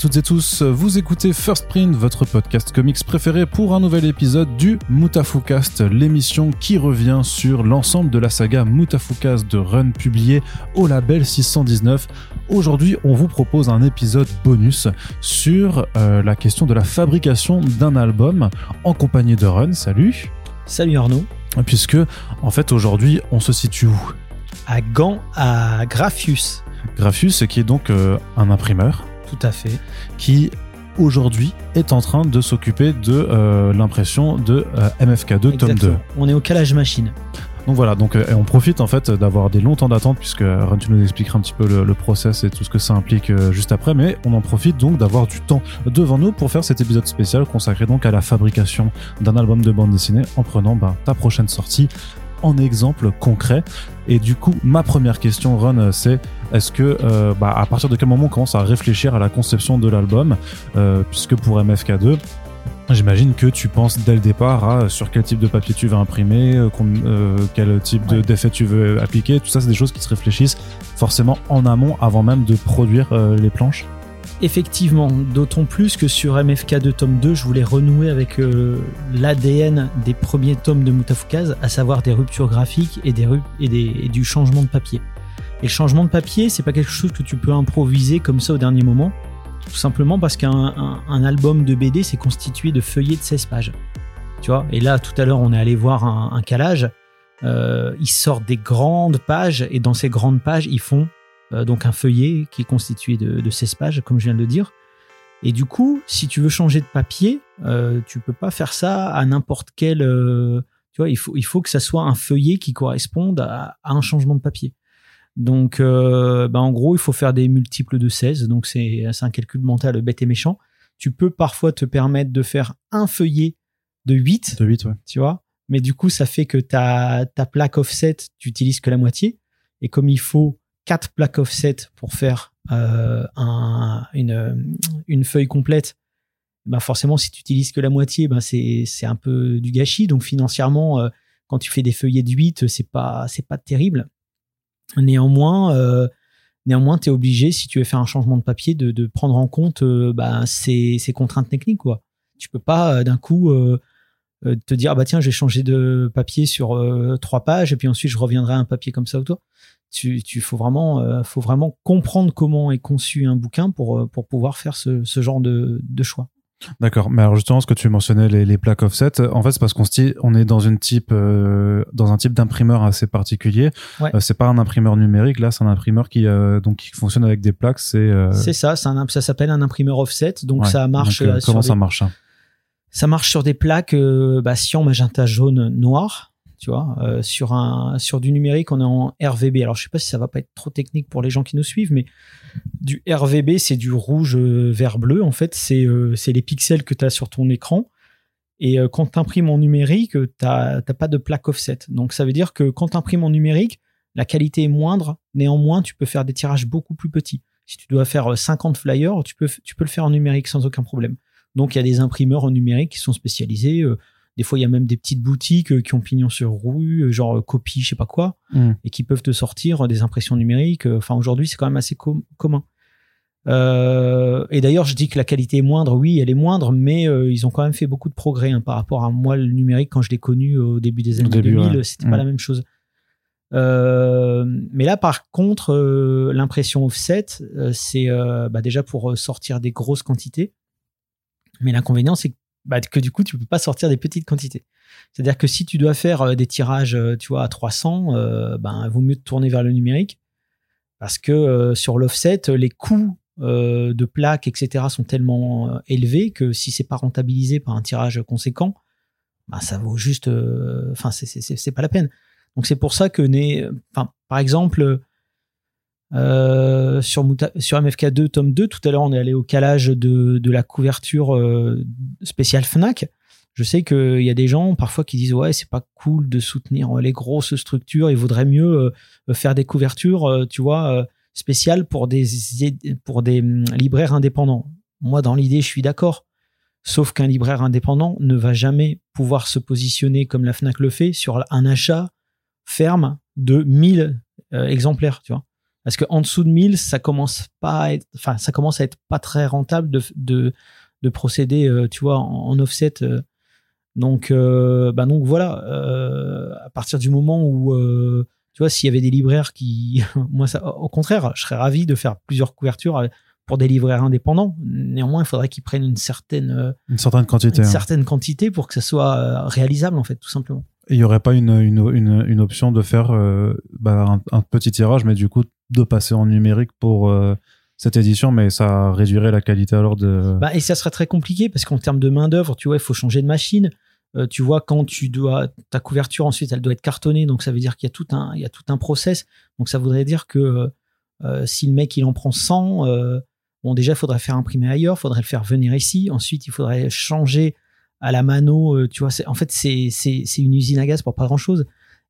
toutes et tous, vous écoutez First Print, votre podcast comics préféré pour un nouvel épisode du Mutafukast, l'émission qui revient sur l'ensemble de la saga Mutafukast de Run publié au label 619. Aujourd'hui, on vous propose un épisode bonus sur euh, la question de la fabrication d'un album en compagnie de Run. Salut Salut Arnaud Puisque, en fait, aujourd'hui, on se situe où? À Gand, à Graphius. Graphius, qui est donc euh, un imprimeur. Tout à fait. Qui aujourd'hui est en train de s'occuper de euh, l'impression de euh, MFK2 tome 2. On est au calage machine. Donc voilà, donc euh, on profite en fait d'avoir des longs temps d'attente puisque Ren, tu nous expliqueras un petit peu le, le, process et tout ce que ça implique juste après, mais on en profite donc d'avoir du temps devant nous pour faire cet épisode spécial consacré donc à la fabrication d'un album de bande dessinée en prenant ben, ta prochaine sortie en exemple concret. Et du coup, ma première question, Ron, c'est est-ce que euh, bah, à partir de quel moment on commence à réfléchir à la conception de l'album, euh, puisque pour MFK2 J'imagine que tu penses dès le départ à sur quel type de papier tu vas imprimer, euh, quel type de d'effet tu veux appliquer. Tout ça, c'est des choses qui se réfléchissent forcément en amont avant même de produire euh, les planches. Effectivement, d'autant plus que sur MFK2 tome 2, je voulais renouer avec euh, l'ADN des premiers tomes de Mutafukaz, à savoir des ruptures graphiques et, des, du changement de papier. Et le changement de papier, c'est pas quelque chose que tu peux improviser comme ça au dernier moment tout simplement parce qu'un un, un album de BD c'est constitué de feuillets de 16 pages. Tu vois? Et là, tout à l'heure, on est allé voir un, un calage. Euh, ils sortent des grandes pages et dans ces grandes pages, ils font donc un feuillet qui est constitué de, de 16 pages, comme je viens de le dire. Et du coup, si tu veux changer de papier, euh, tu peux pas faire ça à n'importe quel. Euh, tu vois, il faut, il faut que ça soit un feuillet qui corresponde à, à un changement de papier. Donc, euh, bah en gros, il faut faire des multiples de 16. Donc, c'est un calcul mental bête et méchant. Tu peux parfois te permettre de faire un feuillet de 8. De 8, ouais. Tu vois Mais du coup, ça fait que ta, ta plaque offset, tu utilises que la moitié. Et comme il faut 4 plaques offset pour faire euh, un, une, feuille complète, bah forcément, si tu utilises que la moitié, bah c'est un peu du gâchis. Donc, financièrement, euh, quand tu fais des feuillets de 8, c'est pas, pas terrible. Néanmoins, euh, néanmoins, tu es obligé, si tu veux faire un changement de papier, de, prendre en compte bah, ces, ces, contraintes techniques. Quoi. Tu peux pas d'un coup euh, te dire, bah tiens, j'ai changé de papier sur trois pages, et puis ensuite je reviendrai à un papier comme ça autour. Tu, tu faut vraiment, faut vraiment comprendre comment est conçu un bouquin pour, pour pouvoir faire ce, ce genre de, de choix. D'accord, mais alors justement ce que tu mentionnais les, les plaques offset, en fait c'est parce qu'on on est dans une type euh, dans un type d'imprimeur assez particulier. Ouais. Euh, c'est pas un imprimeur numérique là, c'est un imprimeur qui euh, donc qui fonctionne avec des plaques. C'est euh, c'est ça, un, ça s'appelle un imprimeur offset, donc ouais. ça marche. Donc, comment ça marche hein? Ça marche sur des plaques bah, cyan, magenta, jaune, noir. Tu vois, euh, sur un sur du numérique, on est en RVB. Alors je sais pas si ça va pas être trop technique pour les gens qui nous suivent, mais du RVB, c'est du rouge euh, vert bleu. En fait, c'est euh, les pixels que tu as sur ton écran. Et euh, quand tu imprimes en numérique, tu n'as pas de plaque offset. Donc ça veut dire que quand tu imprimes en numérique, la qualité est moindre. Néanmoins, tu peux faire des tirages beaucoup plus petits. Si tu dois faire 50 flyers, tu peux, tu peux le faire en numérique sans aucun problème. Donc il y a des imprimeurs en numérique qui sont spécialisés. Des fois, il y a même des petites boutiques qui ont pignon sur rue, genre copie, je sais pas quoi, mm. et qui peuvent te sortir des impressions numériques. Enfin, aujourd'hui, c'est quand même assez com commun. Euh, et d'ailleurs, je dis que la qualité est moindre. Oui, elle est moindre, mais euh, ils ont quand même fait beaucoup de progrès hein, par rapport à moi, le numérique, quand je l'ai connu au début des années début, 2000, ouais. c'était Mm. pas la même chose. Euh, mais là, par contre, euh, l'impression offset, euh, c'est euh, bah, déjà pour sortir des grosses quantités. Mais l'inconvénient, c'est que, bah, du coup, tu peux pas sortir des petites quantités. C'est-à-dire que si tu dois faire euh, des tirages, euh, tu vois, à 300, euh, ben, il vaut mieux te tourner vers le numérique. Parce que sur l'offset, les coûts de plaques, etc., sont tellement élevés que si c'est pas rentabilisé par un tirage conséquent, ben, ça vaut juste. Enfin, c'est- pas la peine. Donc c'est pour ça que, par exemple, euh, sur, Muta- sur MFK2, tome 2, tout à l'heure, on est allé au calage de, la couverture euh, spéciale Fnac. Je sais qu'il y a des gens parfois qui disent ouais c'est pas cool de soutenir euh, les grosses structures, il vaudrait mieux faire des couvertures, tu vois, spéciales pour des pour des hum, libraires indépendants. Moi dans l'idée je suis d'accord, sauf qu'un libraire indépendant ne va jamais pouvoir se positionner comme la Fnac le fait sur un achat ferme de 1000 euh, exemplaires, tu vois. Parce que en dessous de 1000, ça commence pas à être, enfin, ça commence à être pas très rentable de, de, de procéder, euh, tu vois, en, offset. euh. donc, euh, bah donc voilà, euh, à partir du moment où, tu vois, s'il y avait des libraires qui, moi, ça, au contraire, je serais ravi de faire plusieurs couvertures pour des libraires indépendants. Néanmoins, il faudrait qu'ils prennent une certaine, Une certaine quantité. une hein. certaine quantité pour que ça soit réalisable, en fait, tout simplement. Il y aurait pas une, une, une, une option de faire euh, bah, un, un petit tirage, mais du coup de passer en numérique pour euh, cette édition, mais ça réduirait la qualité alors de. Bah, et ça serait très compliqué parce qu'en termes de main-d'œuvre, tu vois, il faut changer de machine. Euh, tu vois, quand tu dois, ta couverture ensuite, elle doit être cartonnée, donc ça veut dire qu'il y a tout un, il y a tout un process. Donc ça voudrait dire que euh, si le mec il en prend 100, euh, bon déjà il faudrait faire imprimer ailleurs, il faudrait le faire venir ici. Ensuite il faudrait changer à la mano. euh, tu vois, en fait c'est une usine à gaz pour pas grand chose.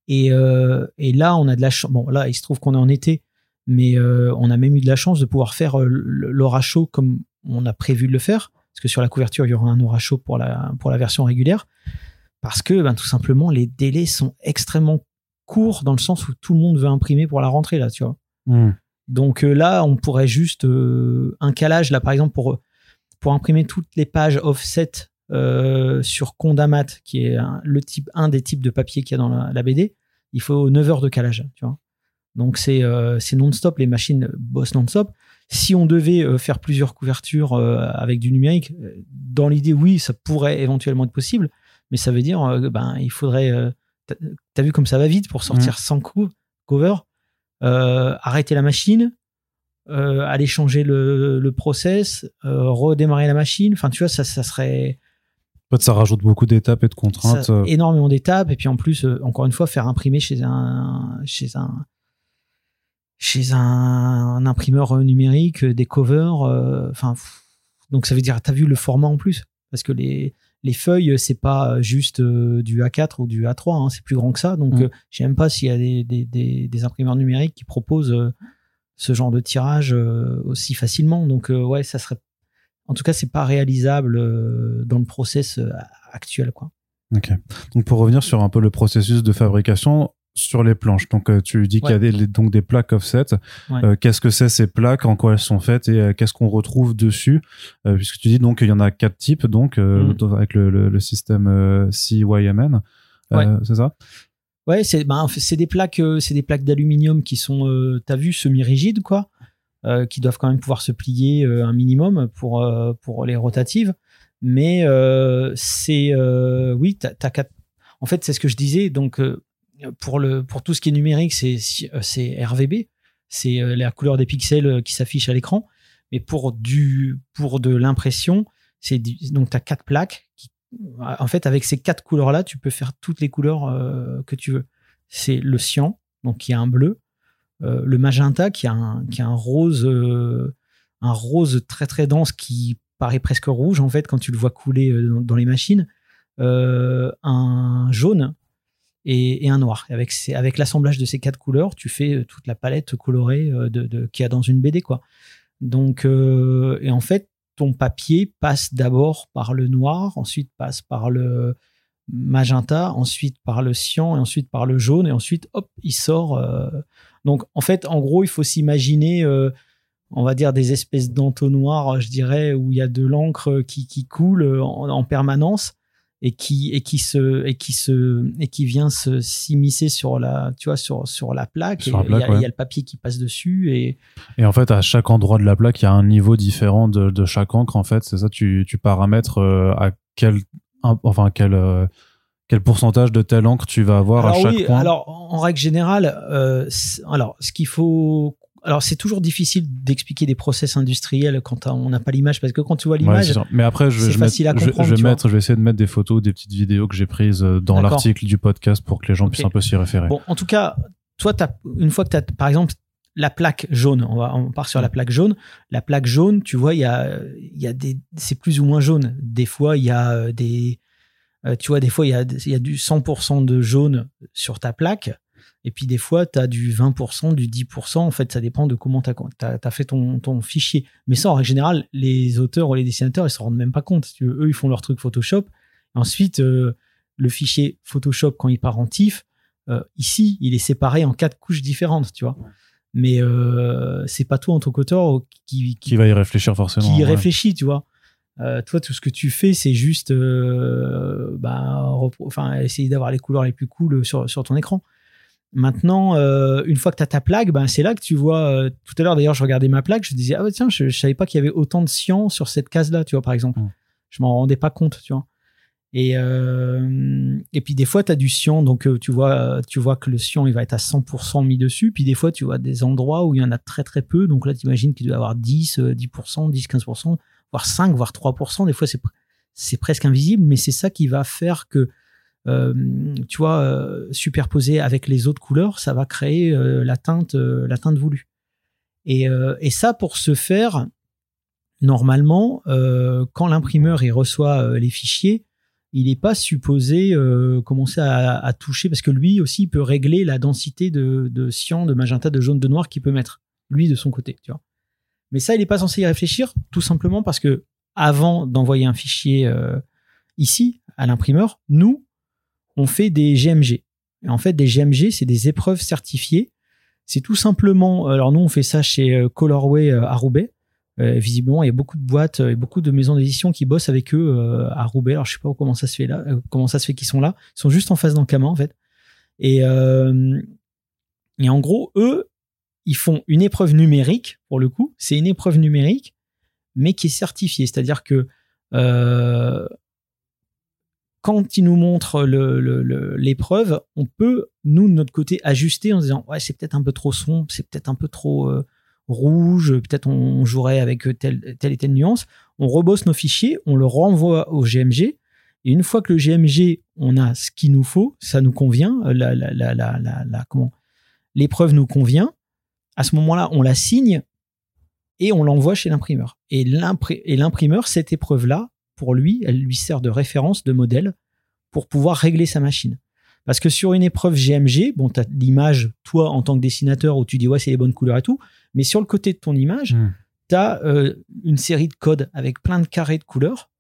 Et euh, et là on a de la chance. Bon là il se trouve qu'on est en été, mais euh, on a même eu de la chance de pouvoir faire euh, l'aura chaud comme on a prévu de le faire parce que sur la couverture, il y aura un aura chaud pour la, pour la version régulière, parce que ben, tout simplement, les délais sont extrêmement courts dans le sens où tout le monde veut imprimer pour la rentrée, là, tu vois. Hmm. Donc euh, là, on pourrait juste euh, un calage, là, par exemple, pour, pour imprimer toutes les pages offset euh, sur Condamat, qui est un, le type, un des types de papier qu'il y a dans la, la BD, il faut 9 heures de calage, tu vois. Donc c'est euh, c'est non-stop, les machines bossent non-stop. Si on devait euh, faire plusieurs couvertures euh, avec du numérique, dans l'idée, oui, ça pourrait éventuellement être possible, mais ça veut dire, ben, il faudrait. t'as- vu comme ça va vite pour sortir 100 coups, cover, euh, arrêter la machine, euh, aller changer le, le process, euh, redémarrer la machine. Enfin, tu vois, ça, ça serait En fait, ça rajoute beaucoup d'étapes et de contraintes. ça- énormément d'étapes. Et puis en plus, encore une fois, faire imprimer chez un, chez un, chez un, un imprimeur numérique euh, des covers. euh, Enfin, donc ça veut dire, t'as vu le format en plus, parce que les les feuilles, c'est pas juste euh, du A4 ou du A3, hein, c'est plus grand que ça. Donc, Mm. euh, je sais même pas s'il y a des, des, des, des imprimeurs numériques qui proposent euh, ce genre de tirage euh, aussi facilement. Donc, euh, ouais, ça serait. En tout cas, c'est pas réalisable euh, dans le process euh, actuel, quoi. Ok. Donc pour revenir sur un peu le processus de fabrication sur les planches. Donc euh, tu dis qu'il y a des, donc des plaques offset. Ouais. Euh, qu'est-ce que c'est ces plaques? En quoi elles sont faites? Et euh, qu'est-ce qu'on retrouve dessus? Euh, Puisque tu dis donc qu'il y en a quatre types donc Mm. avec le, le, le système CYMN. Ouais. C'est ça? Ouais, c'est bah, c'est des plaques, c'est des plaques d'aluminium qui sont, t'as vu, semi-rigides quoi, euh, qui doivent quand même pouvoir se plier un minimum pour pour les rotatives. Mais c'est, oui, t'as, t'as quatre. En fait, c'est ce que je disais. Donc pour le pour tout ce qui est numérique, c'est euh, c'est RVB, c'est euh, la couleur des pixels euh, qui s'affiche à l'écran. Mais pour du pour de l'impression, c'est donc t'as quatre plaques en fait, avec ces quatre couleurs-là, tu peux faire toutes les couleurs que tu veux. C'est le cyan, donc qui a un bleu, le magenta qui a un, qui a un rose, un rose très très dense qui paraît presque rouge en fait quand tu le vois couler dans, les machines, un jaune et, un noir. Avec avec l'assemblage de ces quatre couleurs, tu fais euh, toute la palette colorée euh, de, de- qu'il y a dans une BD quoi. Donc euh, et en fait ton papier passe d'abord par le noir, ensuite passe par le magenta, ensuite par le cyan et ensuite par le jaune et ensuite hop il sort. Donc en fait en gros il faut s'imaginer on va dire des espèces d'entonnoirs je dirais où il y a de l'encre qui, qui coule en permanence et qui et qui se et qui se et qui vient se s'immiscer sur la tu vois sur sur la plaque Sur la et il y a- y, le papier qui passe dessus et Et en fait, à chaque endroit de la plaque, il y a un niveau différent de, de chaque encre. En fait, c'est ça. Tu, tu paramètres euh, à quel, enfin quel, euh, quel pourcentage de telle encre tu vas avoir à chaque oui, point. alors en règle générale, euh, alors ce qu'il faut, alors c'est toujours difficile d'expliquer des process industriels quand on n'a pas l'image parce que quand tu vois Ouais, l'image, c'est sûr. mais après, je facile à mettre- comprendre, je vais mettre, je vais essayer de mettre des photos, des petites vidéos que j'ai prises euh, dans l'article du podcast pour que les gens puissent un peu s'y référer. bon, en tout cas, toi, t'as- une fois que tu as, par exemple, la plaque jaune, on, va, on part sur la plaque jaune. La plaque jaune, tu vois, il y a, il y a des, c'est plus ou moins jaune. Des fois, il y a euh, des, euh, tu vois, des fois, il y a, il y a du 100% de jaune sur ta plaque. Et puis, des fois, tu as du 20%, du 10%. En fait, ça dépend de comment tu as, fait ton, ton fichier. Mais ça, en règle générale, les auteurs ou les dessinateurs, ils se rendent même pas compte. Si tu veux, eux, ils font leur truc Photoshop. Ensuite, euh, le fichier Photoshop, quand il part en TIFF, euh, ici, il est séparé en quatre couches différentes, tu vois. mais euh, c'est pas toi en tant qu'auteur qui, qui, va y réfléchir forcément. Qui y réfléchit, tu vois. Euh, toi, tout ce que tu fais, c'est juste euh, bah, enfin, essayer d'avoir les couleurs les plus cool sur, sur ton écran. Maintenant, euh, une fois que tu as ta plaque, ben, c'est là que tu vois. Euh, tout à l'heure, d'ailleurs, je regardais ma plaque, je disais, ah tiens, je, savais pas qu'il y avait autant de cyan sur cette case-là, tu vois, par exemple. Mm. Je m'en rendais pas compte, tu vois. Et, euh, et puis des fois, tu as du cyan, donc tu vois, tu vois que le cyan, il va être à 100% mis dessus. Puis des fois, tu vois des endroits où il y en a très très peu. Donc là, tu imagines qu'il doit y avoir 10, 10%, 10, 15%, voire 5, voire 3%. Des fois, c'est, c'est presque invisible, mais c'est ça qui va faire que tu vois, euh, superposé avec les autres couleurs, ça va créer euh, la teinte, la teinte voulue. Et, et, ça, pour ce faire, normalement, quand l'imprimeur il reçoit les fichiers, il n'est pas supposé commencer à, toucher parce que lui aussi il peut régler la densité de, de, cyan, de magenta, de jaune, de noir qu'il peut mettre lui de son côté, tu vois. Mais ça, il n'est pas censé y réfléchir, tout simplement parce que avant d'envoyer un fichier ici à l'imprimeur, nous, on fait des GMG. Et en fait, des GMG, c'est des épreuves certifiées. C'est tout simplement, alors nous, on fait ça chez euh, Colorway euh, à Roubaix. Euh, visiblement, il y a beaucoup de boîtes et beaucoup de maisons d'édition qui bossent avec eux à Roubaix. Alors, je sais pas comment ça se fait là, comment ça se fait qu'ils sont là. Ils sont juste en face d'Ankama, en fait. Et, et en gros, eux, ils font une épreuve numérique, pour le coup. C'est une épreuve numérique, mais qui est certifiée. C'est-à-dire que quand il nous montre l'épreuve, on peut, nous, de notre côté, ajuster en disant Ouais, c'est peut-être un peu trop sombre, c'est peut-être un peu trop euh, rouge, peut-être on, jouerait avec telle, telle et telle nuance. On rebosse nos fichiers, on le renvoie au GMG. Et une fois que le GMG, on a ce qu'il nous faut, ça nous convient, la, la, l'épreuve nous convient, à ce moment-là, on la signe et on l'envoie chez l'imprimeur. Et l'imprimeur, cette épreuve-là, pour lui, elle lui sert de référence, de modèle, pour pouvoir régler sa machine. Parce que sur une épreuve GMG, bon, tu as l'image, toi, en tant que dessinateur, où tu dis, ouais, c'est les bonnes couleurs et tout, mais sur le côté de ton image, hmm. tu as euh, une série de codes avec plein de carrés de couleurs.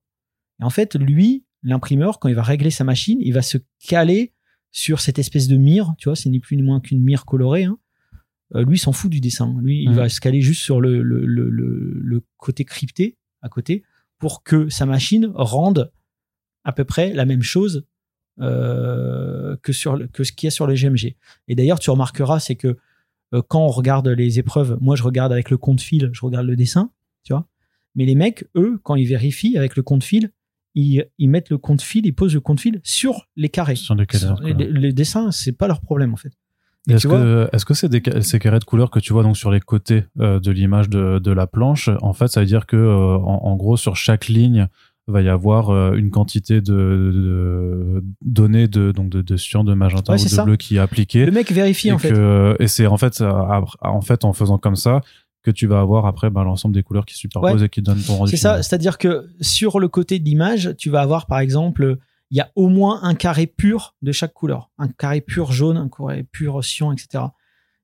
Et en fait, lui, l'imprimeur, quand il va régler sa machine, il va se caler sur cette espèce de mire, tu vois, c'est ni plus ni moins qu'une mire colorée. Hein. Euh, lui, s'en fout du dessin. Lui, il hmm. va se caler juste sur le, le, le, le côté crypté à côté pour que sa machine rende à peu près la même chose euh, que, sur, que ce qu'il y a sur le GMG. Et d'ailleurs, tu remarqueras, c'est que euh, quand on regarde les épreuves, moi je regarde avec le compte fil, je regarde le dessin, tu vois. Mais les mecs, eux, quand ils vérifient avec le compte fil, ils, mettent le compte fil, ils posent le compte fil sur les carrés. Sur les, les, les dessins, c'est pas leur problème en fait. Est-ce que, est-ce que c'est ces carrés de couleurs que tu vois donc sur les côtés euh, de l'image de, de, la planche En fait, ça veut dire que euh, en, gros sur chaque ligne va y avoir euh, une quantité de, de, données de donc de, de cyan, de magenta ou de bleu qui est appliquée. Le mec vérifie en fait. et c'est en fait en fait en faisant comme ça que tu vas avoir après bah, l'ensemble des couleurs qui superposent et qui donnent ton rendu. C'est ça, c'est-à-dire que sur le côté de l'image, tu vas avoir par exemple il y a au moins un carré pur de chaque couleur. Un carré pur jaune, un carré pur cyan, etc.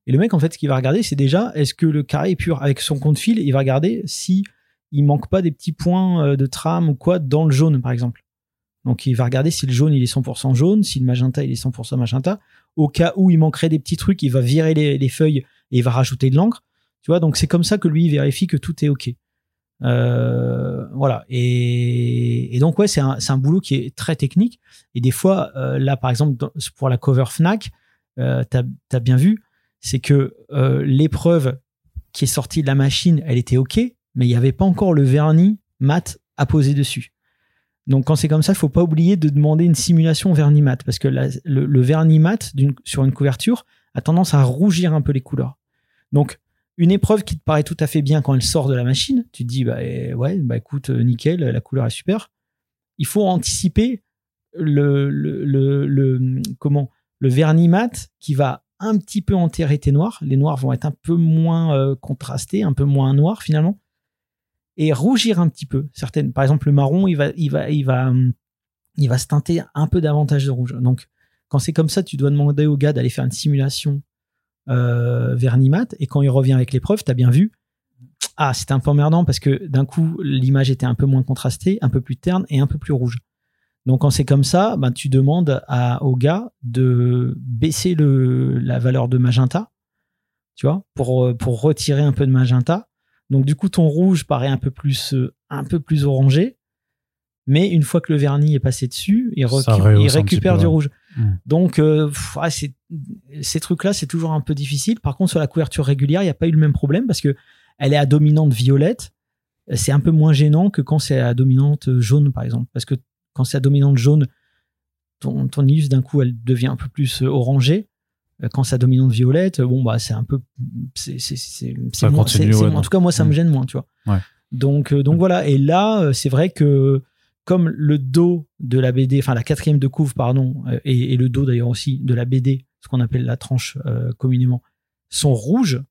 Et le mec, en fait, ce qu'il va regarder, c'est déjà, est-ce que le carré est pur? Avec son compte fil, il va regarder si il manque pas des petits points euh, de trame ou quoi dans le jaune, par exemple. Donc, il va regarder si le jaune, il est 100% jaune, si le magenta, il est 100% magenta. Au cas où il manquerait des petits trucs, il va virer les, les feuilles et il va rajouter de l'encre. Tu vois, donc c'est comme ça que lui, il vérifie que tout est OK. Euh, voilà. Et, donc, ouais, c'est un, un, boulot qui est très technique. Et des fois, euh, là, par exemple, pour la cover Fnac, euh, tu as, bien vu, c'est que euh, l'épreuve qui est sortie de la machine, elle était OK, mais il n'y avait pas encore le vernis mat à poser dessus. Donc, quand c'est comme ça, il faut pas oublier de demander une simulation vernis mat, parce que le, le, vernis mat sur une couverture a tendance à rougir un peu les couleurs. Donc, une épreuve qui te paraît tout à fait bien quand elle sort de la machine, tu te dis bah eh, ouais bah écoute euh, nickel, la couleur est super. Il faut anticiper le, comment le vernis mat qui va un petit peu enterrer tes noirs. Les noirs vont être un peu moins euh, contrastés, un peu moins noirs finalement, et rougir un petit peu. Certaines, par exemple le marron, il va il va il va il va se teinter un peu davantage de rouge. Donc quand c'est comme ça, tu dois demander au gars d'aller faire une simulation euh, Vernimat, et quand il revient avec l'épreuve, tu as bien vu, ah, c'était un peu emmerdant parce que d'un coup, l'image était un peu moins contrastée, un peu plus terne et un peu plus rouge. Donc quand c'est comme ça, ben, tu demandes à, au gars de baisser le, la valeur de magenta, tu vois, pour, euh, pour retirer un peu de magenta. Donc du coup, ton rouge paraît un peu plus, euh, un peu plus orangé. Mais une fois que le vernis est passé dessus, il, il récupère du rouge. Mm. Donc, euh, pff, c'est- ces trucs-là, c'est toujours un peu difficile. Par contre, sur la couverture régulière, il n'y a pas eu le même problème parce que elle est à dominante violette. C'est un peu moins gênant que quand c'est à dominante jaune, par exemple. Parce que quand c'est à dominante jaune, ton, ton illus, d'un coup, elle devient un peu plus euh, orangée. Euh, Quand c'est à dominante violette, bon, bah, c'est un peu. c'est- c'est- ouais, En tout cas, moi, ça me Mm. gêne moins, tu vois. Ouais. Donc, donc voilà. Et là, c'est vrai que comme le dos de la BD, enfin la quatrième de couve, pardon, euh, et, et le dos d'ailleurs aussi de la BD, ce qu'on appelle la tranche euh, communément, sont rouges.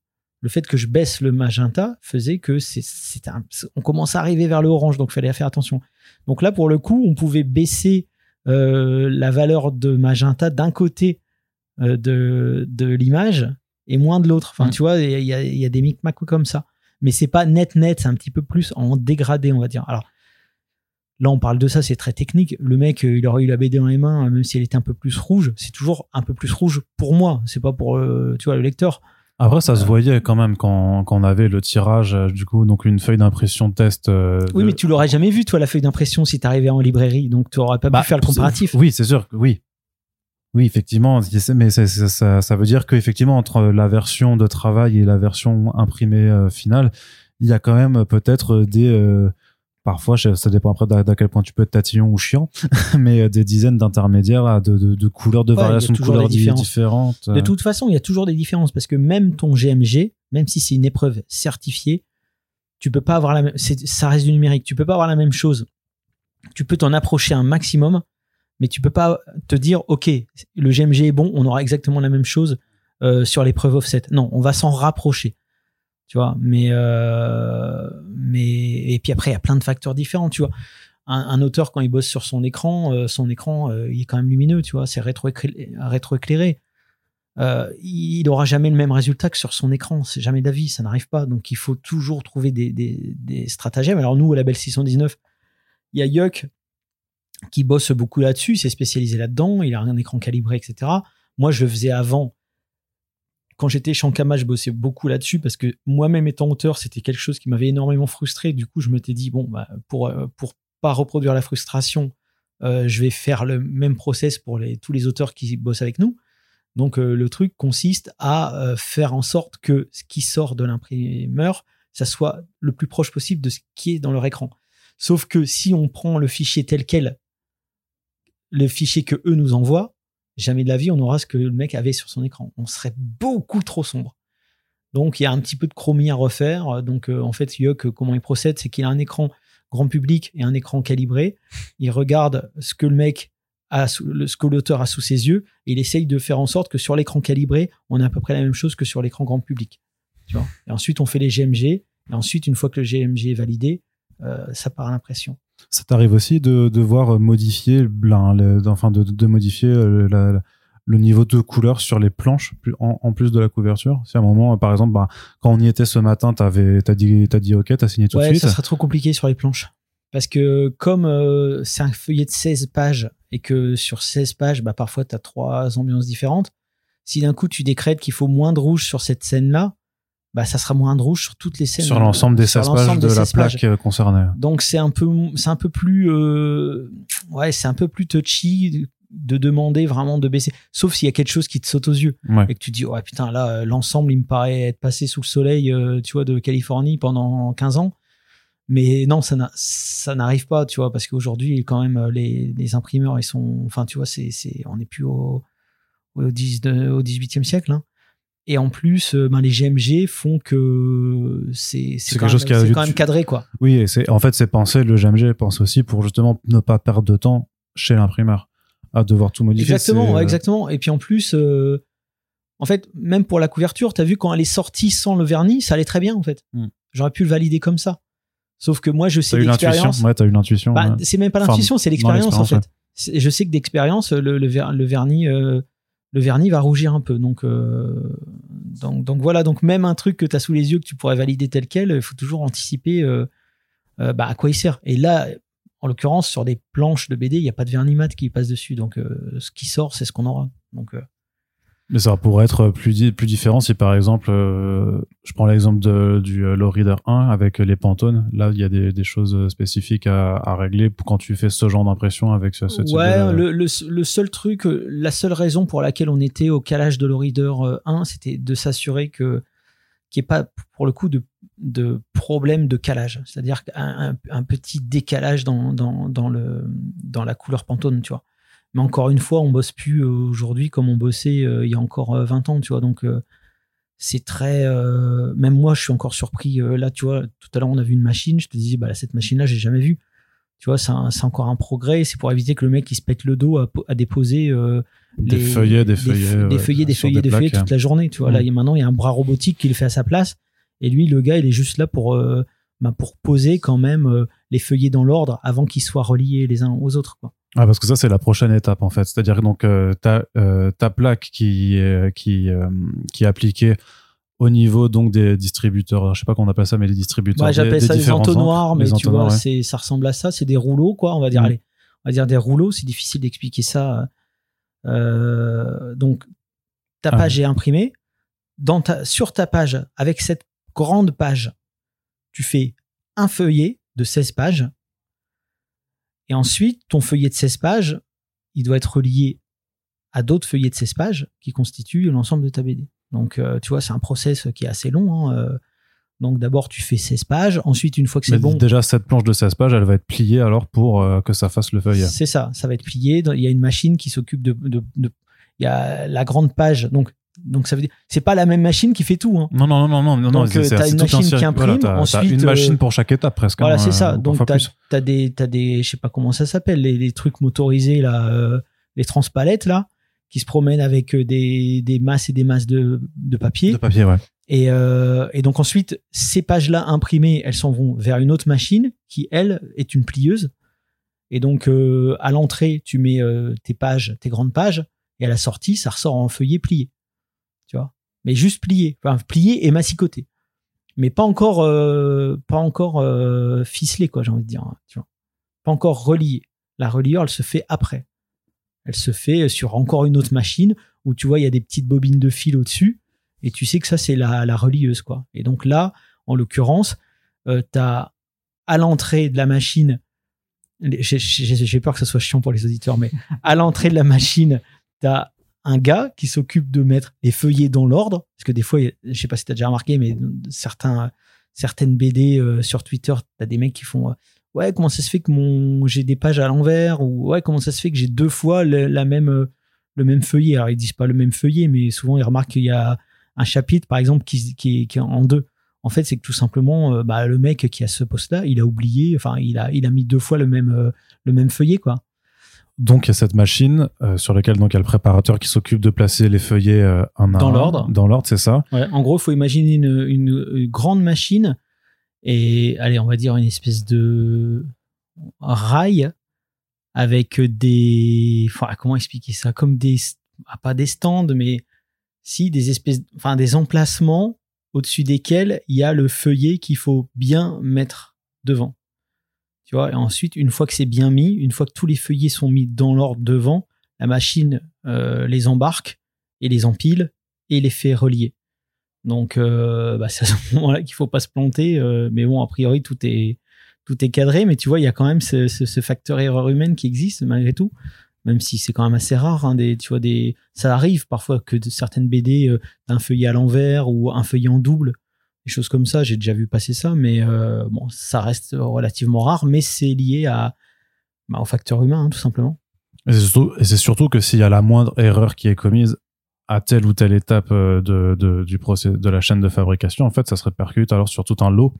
Le fait que je baisse le magenta faisait que c'est, on commence à arriver vers le orange, donc il fallait faire attention. Donc là, pour le coup, on pouvait baisser euh, la valeur de magenta d'un côté euh, de, de l'image et moins de l'autre. Enfin, Mm. tu vois, il y a, y a des micmacs comme ça. Mais c'est pas net net, c'est un petit peu plus en dégradé, on va dire. Alors, là, on parle de ça, c'est très technique. Le mec, euh, il aurait eu la BD dans les mains, euh, même si elle était un peu plus rouge. C'est toujours un peu plus rouge pour moi. C'est pas pour, euh, tu vois, le lecteur. Après, ça se voyait quand même quand, quand on avait le tirage, du coup, donc une feuille d'impression test. euh, Oui, de- mais tu l'aurais jamais vu, toi, la feuille d'impression, si t'arrivais en librairie. Donc, tu aurais pas Bah, pu faire le comparatif. Oui, c'est sûr, oui. Oui, effectivement, mais c'est- ça, ça veut dire qu'effectivement, entre la version de travail et la version imprimée euh, finale, il y a quand même peut-être des. euh, parfois, ça dépend après d'à quel point tu peux être tatillon ou chiant, mais euh, des dizaines d'intermédiaires à de, de, de couleurs, de Ouais, variations de couleurs différentes. De euh. toute façon, il y a toujours des différences parce que même ton GMG, même si c'est une épreuve certifiée, tu peux pas avoir la même, ça reste du numérique. Tu peux pas avoir la même chose. Tu peux t'en approcher un maximum, mais tu peux pas te dire, ok, le GMG est bon, on aura exactement la même chose euh, sur l'épreuve offset. Non, on va s'en rapprocher. Tu vois, mais euh, mais et puis après il y a plein de facteurs différents. Tu vois, un, auteur quand il bosse sur son écran, euh, son écran euh, il est quand même lumineux. Tu vois, c'est rétroéclairé. il aura jamais le même résultat que sur son écran. C'est jamais d'avis, ça n'arrive pas. Donc il faut toujours trouver des, des, des stratagèmes. Alors nous, au label 619, il y a Yuck qui bosse beaucoup là-dessus, s'est spécialisé là-dedans, il a un écran calibré, etc. Moi, je faisais avant. Quand j'étais chez Ankama, je bossais beaucoup là-dessus parce que moi-même étant auteur, c'était quelque chose qui m'avait énormément frustré. Du coup, je m'étais dit, bon, bah, pour, euh, pour pas reproduire la frustration, euh, je vais faire le même process pour tous les auteurs qui bossent avec nous. Donc euh, le truc consiste à faire en sorte que ce qui sort de l'imprimeur, ça soit le plus proche possible de ce qui est dans leur écran. Sauf que si on prend le fichier tel quel, le fichier que eux nous envoient, jamais de la vie on aura ce que le mec avait sur son écran. On serait beaucoup trop sombre. Donc il y a un petit peu de chromie à refaire. Donc euh, en fait, Yuck, comment il procède, c'est qu'il a un écran grand public et un écran calibré. Il regarde ce que le mec a, ce que l'auteur a sous ses yeux et il essaye de faire en sorte que sur l'écran calibré, on a à peu près la même chose que sur l'écran grand public. Et ensuite, on fait les GMG. Et ensuite, une fois que le GMG est validé, euh, ça part à l'impression. Ça t'arrive aussi de devoir modifier, la- le- enfin de, de- modifier euh, la- le niveau de couleur sur les planches en, en plus de la couverture? Si à un moment, euh, par exemple, bah, quand on y était ce matin, t'avais, t'as dit, t'as dit OK, t'as signé tout ouais, de suite. ça sera trop compliqué sur les planches. Parce que comme euh, c'est un feuillet de 16 pages et que sur 16 pages, bah, parfois tu as trois ambiances différentes, si d'un coup tu décrètes qu'il faut moins de rouge sur cette scène-là, bah, ça sera moins de rouge sur toutes les scènes. Sur l'ensemble des sur 16 pages l'ensemble de la 16 pages. plaque euh, concernée. Donc c'est un peu, c'est un peu plus, euh, ouais, c'est un peu plus touchy de demander vraiment de baisser. Sauf s'il y a quelque chose qui te saute aux yeux Ouais. et que tu dis, ouais putain là, euh, l'ensemble il me paraît être passé sous le soleil, euh, tu vois, de Californie pendant 15 ans. Mais non, ça n'a- ça n'arrive pas, tu vois, parce qu'aujourd'hui quand même euh, les, les imprimeurs ils sont, enfin tu vois, c'est, c'est, on n'est plus au, au, 10 de- au 18e siècle. hein. Et en plus, euh, ben, les GMG font que c'est, c'est, quelque quand, chose même, qui a quand même cadré quoi. Oui, et en fait, c'est pensé, le GMG est pensé aussi pour justement ne pas perdre de temps chez l'imprimeur à devoir tout modifier. Exactement, ouais, euh, exactement. Et puis en plus, euh, en fait, même pour la couverture, t'as vu quand elle est sortie sans le vernis, ça allait très bien en fait. Mm. J'aurais pu le valider comme ça. Sauf que moi, je sais T'as eu l'intuition. d'expérience. Ouais, t'as eu l'intuition. Bah, ouais. c'est même pas Enfin, l'intuition, c'est l'expérience en l'expérience, fait. C'est- Je sais que d'expérience, le, le, ver- le vernis, euh, le vernis va rougir un peu. Donc, euh, donc, donc voilà. Donc même un truc que tu as sous les yeux que tu pourrais valider tel quel, il faut toujours anticiper euh, euh, bah, à quoi il sert. Et là, en l'occurrence, sur des planches de BD, il n'y a pas de vernis mat qui passe dessus. Donc ce qui sort, c'est ce qu'on aura. Donc Mais ça pourrait être plus, plus différent si par exemple, euh, je prends l'exemple du euh, Low Reader 1 avec les Pantones. Là, il y a des, des choses spécifiques à, à régler pour quand tu fais ce genre d'impression avec ce, ce type ouais, de... le, le, le seul truc, euh, la seule raison pour laquelle on était au calage de l'Orider 1, c'était de s'assurer que qu'il n'y ait pas, pour le coup, de, de problème de calage. C'est-à-dire un, un, un petit décalage dans, dans, dans, le, dans la couleur Pantone, tu vois. Mais encore une fois, on bosse plus euh, aujourd'hui comme on bossait euh, il y a encore euh, 20 ans, tu vois. Donc, euh, c'est très. euh, même moi, je suis encore surpris. euh, là, tu vois, tout à l'heure, on a vu une machine. Je te disais, bah, cette machine-là, j'ai jamais vu. Tu vois, c'est encore un progrès. C'est pour éviter que le mec il se pète le dos à, po- à déposer euh, Des les- feuillets, des fe- feuillets, des feuillets, des feuillets, des feuillets toute la journée. Tu vois, là, maintenant, il y a un bras robotique qui le fait à sa place. Et lui, le gars, il est juste là pour, euh, bah, pour poser quand même euh, les feuillets dans l'ordre avant qu'ils soient reliés les uns aux autres. Quoi. Ah, parce que ça, c'est la prochaine étape, en fait. C'est-à-dire, donc, euh, ta, euh, ta plaque qui, est- qui, euh, qui est appliquée au niveau, donc, des distributeurs. Je sais pas comment on appelle ça, mais les distributeurs. Ouais, des- J'appelle ça des différentes entonnoirs, mais tu vois, ouais. ça ressemble à ça. C'est des rouleaux, quoi. On va dire, Mm. allez, on va dire des rouleaux. C'est difficile d'expliquer ça. Euh, donc, ta Ah. page est imprimée. Dans ta, sur ta page, avec cette grande page, tu fais un feuillet de 16 pages. Et ensuite, ton feuillet de 16 pages, il doit être relié à d'autres feuillets de 16 pages qui constituent l'ensemble de ta BD. Donc, euh, tu vois, c'est un process qui est assez long. hein, euh. Donc, d'abord, tu fais 16 pages. Ensuite, une fois que c'est bon, déjà, cette planche de 16 pages, elle va être pliée alors pour euh, que ça fasse le feuillet. c'est ça. Ça va être plié. Il y a une machine qui s'occupe de, de- de- Il y a la grande page. Donc, donc ça veut dire. C'est pas la même machine qui fait tout. hein. Non, non, non, non, non, non. Donc, c'est- euh, t'as une un machine qui imprime, Voilà, ensuite, une euh, machine pour chaque étape presque. Voilà, hein, c'est ça. ou Donc, t'as as des, t'as des, je sais pas comment ça s'appelle, les, les trucs motorisés là, euh, les transpalettes là, qui se promènent avec euh, des, des masses et des masses de, de papier. De papier, ouais. Et, euh, et donc ensuite, ces pages-là imprimées, elles s'en vont vers une autre machine qui, elle, est une plieuse. Et donc, euh, à l'entrée, tu mets euh, tes pages, tes grandes pages, et à la sortie, ça ressort en feuillet plié. Tu Mais juste plié. Enfin, plié et massicoté. Mais pas encore, euh, pas encore euh, ficelé, quoi, j'ai envie de dire. hein, tu pas encore relié. La reliure, elle se fait après. Elle se fait sur encore une autre machine où tu vois, il y a des petites bobines de fil au-dessus et tu sais que ça c'est la, la relieuse quoi. Et donc là, en l'occurrence, euh, t'as à l'entrée de la machine, j'ai- peur que ça soit chiant pour les auditeurs, mais à l'entrée de la machine, t'as un gars qui s'occupe de mettre les feuillets dans l'ordre, parce que des fois, je sais pas si t'as déjà remarqué, mais certains certaines BD euh, sur Twitter, t'as des mecs qui font euh, ouais comment ça se fait que mon j'ai des pages à l'envers ou ouais comment ça se fait que j'ai deux fois le, la même euh, le même feuillet. Alors ils disent pas le même feuillet, mais souvent ils remarquent qu'il y a un chapitre, par exemple, qui, est, en deux. En fait, c'est que tout simplement, bah, le mec qui a ce poste-là, il a oublié, enfin, il a, il a mis deux fois le même, le même feuillet, quoi. Donc, il y a cette machine euh, sur laquelle donc, il y a le préparateur qui s'occupe de placer les feuillets euh, un à Dans l'ordre. Dans l'ordre, c'est ça. Ouais, en gros, il faut imaginer une, une, une grande machine et, allez, on va dire une espèce de rail avec des. Enfin, comment expliquer ça? Comme des. ah, pas des stands, mais si, des espèces. Enfin, des emplacements au-dessus desquels il y a le feuillet qu'il faut bien mettre devant. Tu vois, et ensuite, une fois que c'est bien mis, une fois que tous les feuillets sont mis dans l'ordre devant, la machine euh, les embarque et les empile et les fait relier. Donc, euh, bah, c'est à ce moment-là qu'il faut pas se planter. euh, mais bon, a priori, tout est, tout est cadré. Mais tu vois, il y a quand même ce, facteur erreur humaine qui existe malgré tout. Même si c'est quand même assez rare. hein, tu vois, des, ça arrive parfois que de certaines BD, euh, t'as un feuillet à l'envers ou un feuillet en double. Des choses comme ça, j'ai déjà vu passer ça. Mais euh, bon, ça reste relativement rare. Mais c'est lié à, bah, au facteur humain, hein, tout simplement. Et c'est surtout, que s'il y a la moindre erreur qui est commise à telle ou telle étape euh, de, de, du procès, de la chaîne de fabrication, en fait, ça se répercute alors sur tout un lot.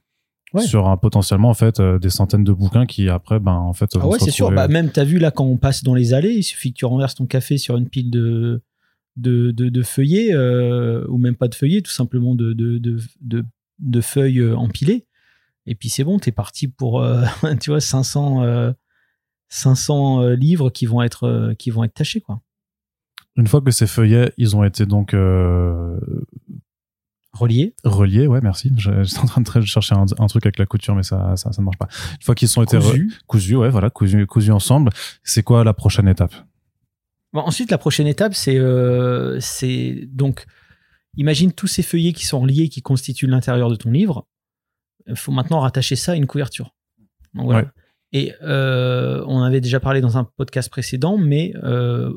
Ouais. Sur un potentiellement en fait euh, des centaines de bouquins qui après ben en fait Ah ouais, c'est sûr. Bah, même, t'as vu là, quand on passe dans les allées, il suffit que tu renverses ton café sur une pile de, de, de, de feuillets, euh, ou même pas de feuillets, tout simplement de, de, de, de, feuilles euh, empilées. Et puis c'est bon, t'es parti pour, euh, tu vois, 500, euh, 500 euh, livres qui vont être, qui vont être tachés, quoi. Une fois que ces feuillets ils ont été donc Reliés. reliés, ouais merci. J'étais en train de chercher un, un truc avec la couture mais ça, ça ça ne marche pas. Une fois qu'ils sont été cousus. cousus, ouais voilà cousus cousus ensemble, c'est quoi la prochaine étape? Bon, ensuite, la prochaine étape, c'est euh, c'est donc imagine tous ces feuillets qui sont liés, qui constituent l'intérieur de ton livre. Il faut maintenant rattacher ça à une couverture. Donc, voilà. Ouais. Et euh, on avait déjà parlé dans un podcast précédent, mais euh,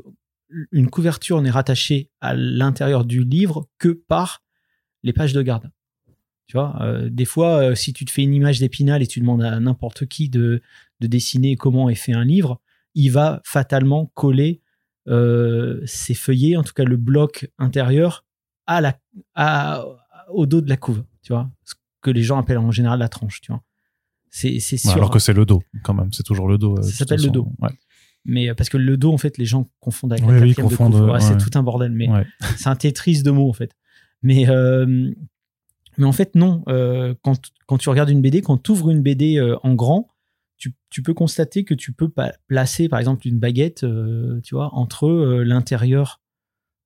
une couverture n'est rattachée à l'intérieur du livre que par les pages de garde. Tu vois, euh, des fois, si tu te fais une image d'épinal et tu demandes à n'importe qui de, de dessiner comment est fait un livre, il va fatalement coller ses feuillets, en tout cas le bloc intérieur, à la, à, au dos de la couve. Tu vois, ce que les gens appellent en général la tranche. Tu vois, c'est c'est Ouais, sûr. alors que c'est le dos, quand même. C'est toujours le dos. euh, Ça s'appelle le dos. Ouais. Mais euh, parce que le dos, en fait, les gens confondent avec Oui, la oui, de couve. Ouais, C'est tout un bordel, mais c'est un Tetris de mots, en fait. Mais, euh, mais en fait, non. Euh, quand, quand tu regardes une BD, quand tu ouvres une BD euh, en grand, tu, tu peux constater que tu peux placer, par exemple, une baguette, tu vois, entre l'intérieur,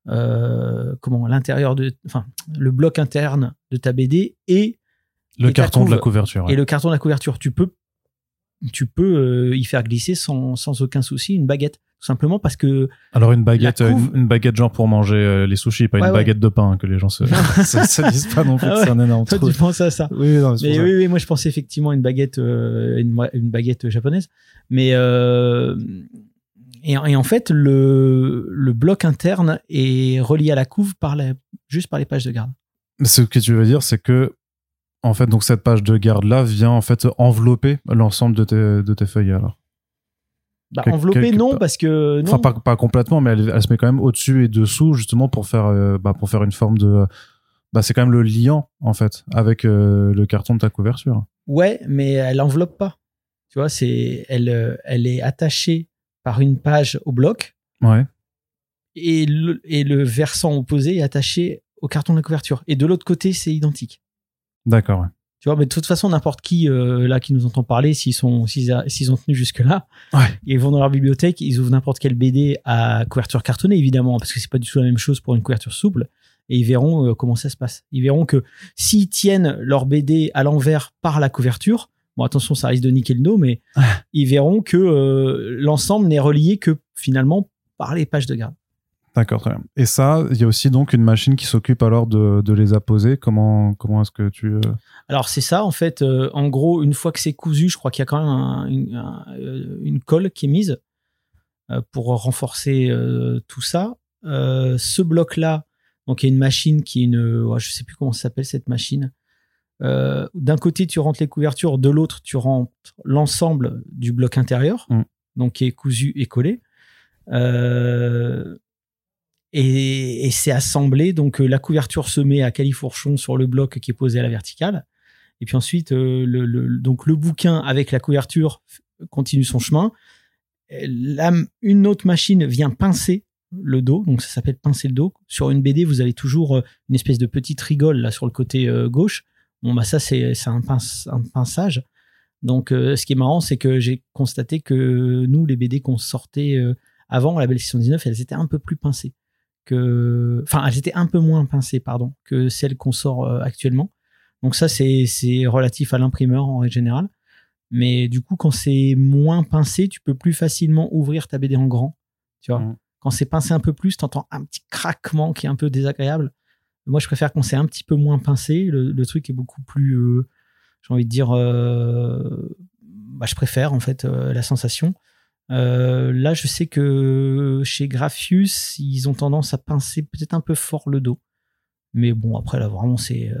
euh, comment, l'intérieur de, enfin, le bloc interne de ta BD et Le Et carton de la couve. couverture. ouais. et le carton de la couverture. Tu peux, tu peux euh, y faire glisser sans, sans aucun souci une baguette. Tout simplement parce que. Alors une baguette, couve- une, une baguette genre pour manger euh, les sushis, pas Ouais, une ouais. baguette de pain hein, que les gens se, se, se disent pas non plus. Ah ouais. C'est un énorme Toi, tu penses à ça. Oui, non, mais Mais oui, oui, moi je pensais effectivement une baguette, euh, une, une baguette japonaise. Mais euh, et, et en fait, le, le bloc interne est relié à la couve par la, juste par les pages de garde. Ce que tu veux dire, c'est que en fait, donc cette page de garde là vient en fait envelopper l'ensemble de tes, de tes feuilles alors. Bah, Quel- enveloppé, quelque non, parce que. Non. Enfin, pas, pas complètement, mais elle, elle se met quand même au-dessus et dessous justement pour faire, euh, bah, pour faire une forme de. Bah, c'est quand même le liant en fait avec euh, le carton de ta couverture. Ouais, mais elle enveloppe pas. Tu vois, c'est, elle, euh, elle est attachée par une page au bloc Ouais. et le, et le versant opposé est attaché au carton de la couverture. Et de l'autre côté, c'est identique. D'accord. ouais. Tu vois, mais de toute façon, n'importe qui euh, là qui nous entend parler, s'ils sont, s'ils, ont tenu jusque là, Ouais. ils vont dans leur bibliothèque, ils ouvrent n'importe quelle BD à couverture cartonnée évidemment, parce que c'est pas du tout la même chose pour une couverture souple, et ils verront euh, comment ça se passe. Ils verront que s'ils tiennent leur BD à l'envers par la couverture, bon attention, ça risque de niquer le dos, mais ils verront que euh, l'ensemble n'est relié que finalement par les pages de garde. D'accord, très bien. Et ça, il y a aussi donc une machine qui s'occupe alors de, de les apposer. Comment, comment est-ce que tu. euh, Alors c'est ça en fait. euh, en gros, une fois que c'est cousu, je crois qu'il y a quand même un- une, un- une colle qui est mise pour renforcer tout ça. Ce bloc-là, donc il y a une machine qui est une, ouais, je sais plus comment ça s'appelle cette machine. Euh, D'un côté, tu rentres les couvertures, de l'autre, tu rentres l'ensemble du bloc intérieur, Mm. donc qui est cousu et collé. Euh, et, et c'est assemblé. Donc euh, la couverture se met à califourchon sur le bloc qui est posé à la verticale. Et puis ensuite, le, le- donc le bouquin avec la couverture continue son chemin. La- une autre machine vient pincer le dos, donc ça s'appelle pincer le dos. Sur une BD, vous avez toujours une espèce de petite rigole là sur le côté euh, gauche. Bon bah ça c'est un, pince, un pinçage. Donc euh, ce qui est marrant, c'est que j'ai constaté que nous, les BD qu'on sortait euh, avant la belle 619, elles étaient un peu plus pincées que, enfin, elles étaient un peu moins pincées, pardon, que celles qu'on sort euh, actuellement. Donc ça, c'est c'est relatif à l'imprimeur en règle générale. Mais du coup, quand c'est moins pincé, tu peux plus facilement ouvrir ta BD en grand. Tu vois, Mhm. quand c'est pincé un peu plus, tu entends un petit craquement qui est un peu désagréable. Moi, je préfère quand c'est un petit peu moins pincé. Le, le truc est beaucoup plus, euh, j'ai envie de dire, euh, bah, je préfère en fait euh, la sensation. Là, je sais que chez Graphius, ils ont tendance à pincer peut-être un peu fort le dos. Mais bon, après, là, vraiment, c'est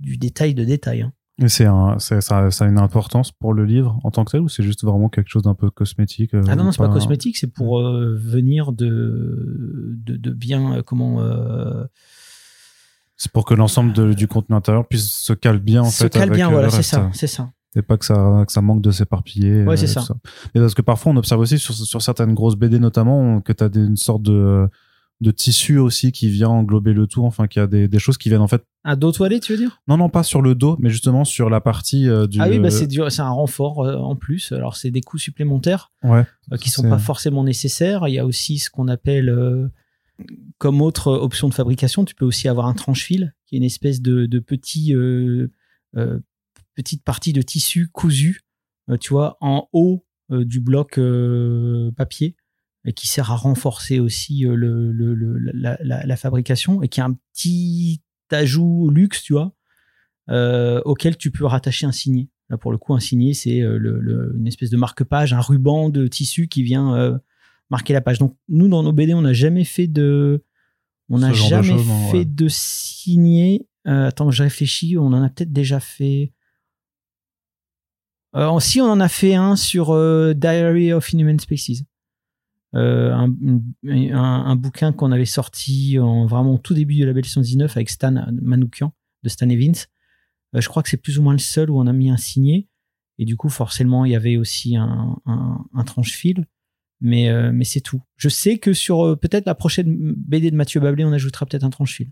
du détail de détail. hein. Et c'est ça, ça a une importance pour le livre en tant que tel ou c'est juste vraiment quelque chose d'un peu cosmétique euh, Ah non, non, c'est pas cosmétique, c'est pour euh, venir de, de, de bien, euh, comment, C'est pour que l'ensemble du contenu intérieur puisse se cale bien en se fait. cale avec, bien, euh, voilà, c'est ça, c'est ça. Et pas que ça, que ça manque de s'éparpiller. Ouais, euh, c'est ça. Mais parce que parfois on observe aussi sur, sur certaines grosses BD notamment que tu as une sorte de, de tissu aussi qui vient englober le tout, enfin qu'il y a des, des choses qui viennent en fait. Un dos toilé, tu veux dire? Non, non, pas sur le dos, mais justement sur la partie euh, du. Ah oui, bah, c'est c'est un renfort euh, en plus. Alors, c'est des coûts supplémentaires Ouais. euh, qui sont pas forcément nécessaires. Il y a aussi ce qu'on appelle, euh, comme autre option de fabrication, tu peux aussi avoir un tranche-fil, qui est une espèce de, petit, euh, euh, petite partie de tissu cousu, euh, tu vois, en haut du bloc papier. et qui sert à renforcer aussi la, fabrication et qui a un petit ajout luxe, tu vois, auquel tu peux rattacher un signet. Là, pour le coup, un signet, c'est une espèce de marque-page, un ruban de tissu qui vient marquer la page. Donc, nous, dans nos BD, on n'a jamais fait de. On n'a de jamais non, fait ouais. de. Euh, attends, je réfléchis. On en a peut-être déjà fait. Euh, si, on en a fait un sur euh, Diary of Inhuman Species. Euh, un, un- un bouquin qu'on avait sorti en vraiment au tout début de la belle 119 avec Stan Manoukian de Stan Evans. Je crois que c'est plus ou moins le seul où on a mis un signé. Et du coup, forcément, il y avait aussi un, un, un tranche-fil. Mais, euh, mais c'est tout. Je sais que sur euh, peut-être la prochaine BD de Mathieu Bablé, on ajoutera peut-être un tranche-fil.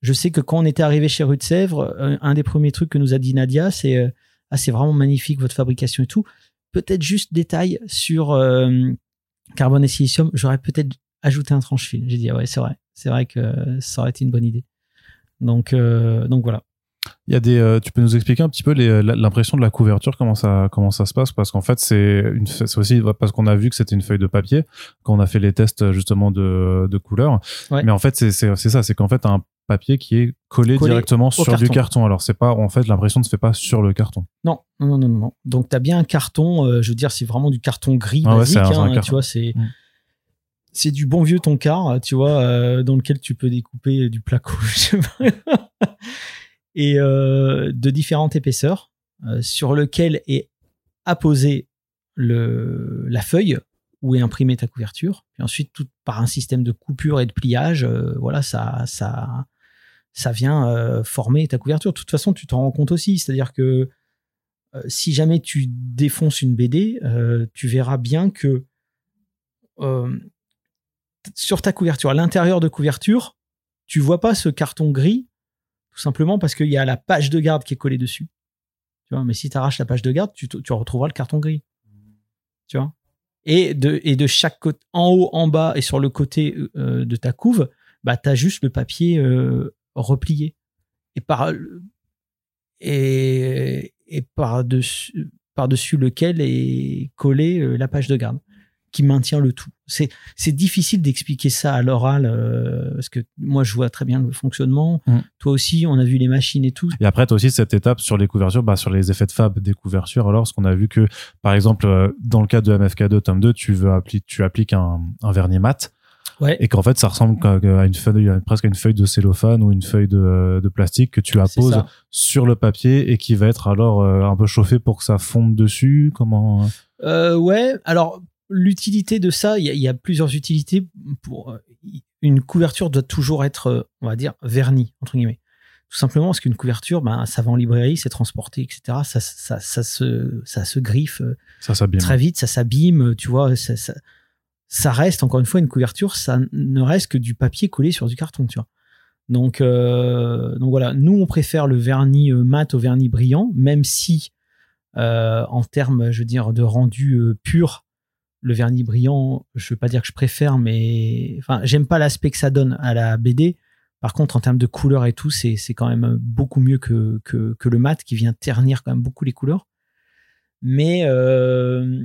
Je sais que quand on était arrivé chez Rue de Sèvres, euh, un des premiers trucs que nous a dit Nadia, c'est Ah, c'est vraiment magnifique votre fabrication et tout. Peut-être juste détail sur carbone et silicium, j'aurais peut-être ajouté un tranche-fil. J'ai dit, ah ouais, c'est vrai. C'est vrai que ça aurait été une bonne idée. Donc, donc voilà. Il y a des, euh, tu peux nous expliquer un petit peu l'impression de la couverture, comment ça, comment ça se passe? Parce qu'en fait, c'est aussi parce qu'on a vu que c'était une feuille de papier quand on a fait les tests justement de, de couleurs. Ouais. Mais en fait, c'est ça, c'est qu'en fait, un papier qui est collé, Collé directement sur du carton. Alors, c'est pas, en fait, l'impression ne se fait pas sur le carton. Non, non, non, non, non. Donc, tu as bien un carton, euh, je veux dire, c'est vraiment du carton gris Ah ouais, basique. un- un hein, tu vois, c'est. Mm. C'est du bon vieux toncar, tu vois, euh, dans lequel tu peux découper du placo, je sais pas. Et euh, de différentes épaisseurs, euh, sur lequel est apposé le, la feuille où est imprimée ta couverture. Ensuite, tout par un système de coupure et de pliage, euh, voilà, ça, ça, ça vient former ta couverture. De toute façon, tu t'en rends compte aussi, c'est-à-dire que si jamais tu défonces une BD, tu verras bien que sur ta couverture, à l'intérieur de couverture, tu vois pas ce carton gris, tout simplement parce qu'il y a la page de garde qui est collée dessus. Tu mais si tu arraches la page de garde, tu, tu retrouveras le carton gris. Tu vois? Et de, chaque côté, en haut, en bas et sur le côté euh, de ta couve, bah, tu as juste le papier euh, replié. Et par, et, et par-dessus par-dessus lequel est collée euh, la page de garde qui maintient le tout. C'est c'est difficile d'expliquer ça à l'oral euh, parce que moi je vois très bien le fonctionnement. Mm. Toi aussi, on a vu les machines et tout. Et après, tu as aussi cette étape sur les couvertures, bah, sur les effets de fab des couvertures. Alors, parce qu'on a vu que, par exemple, euh, dans le cas de MFK2 tome 2, tu veux appli- tu appliques un, un vernis mat Ouais. et qu'en fait, ça ressemble à une feuille, presque à une feuille de cellophane ou une feuille de, de plastique que tu apposes sur le papier et qui va être alors euh, un peu chauffé pour que ça fonde dessus. Comment Euh, ouais, alors l'utilité de ça, il y, a- il y a plusieurs utilités. Pour euh, une couverture doit toujours être, euh, on va dire, vernie entre guillemets. Tout simplement parce qu'une couverture, ben, ça va en librairie, c'est transporté, etc. Ça, ça, ça se, ça se griffe euh, ça très vite, ça s'abîme, tu vois. Ça, ça, ça reste encore une fois une couverture, ça ne reste que du papier collé sur du carton, tu vois. Donc, euh, donc voilà, nous on préfère le vernis mat au vernis brillant, même si euh, en termes, je veux dire, de rendu pur, le vernis brillant, je veux pas dire que je préfère, mais enfin, j'aime pas l'aspect que ça donne à la BD. Par contre, en termes de couleur et tout, c'est quand même beaucoup mieux que, que, que le mat qui vient ternir quand même beaucoup les couleurs. Mais euh,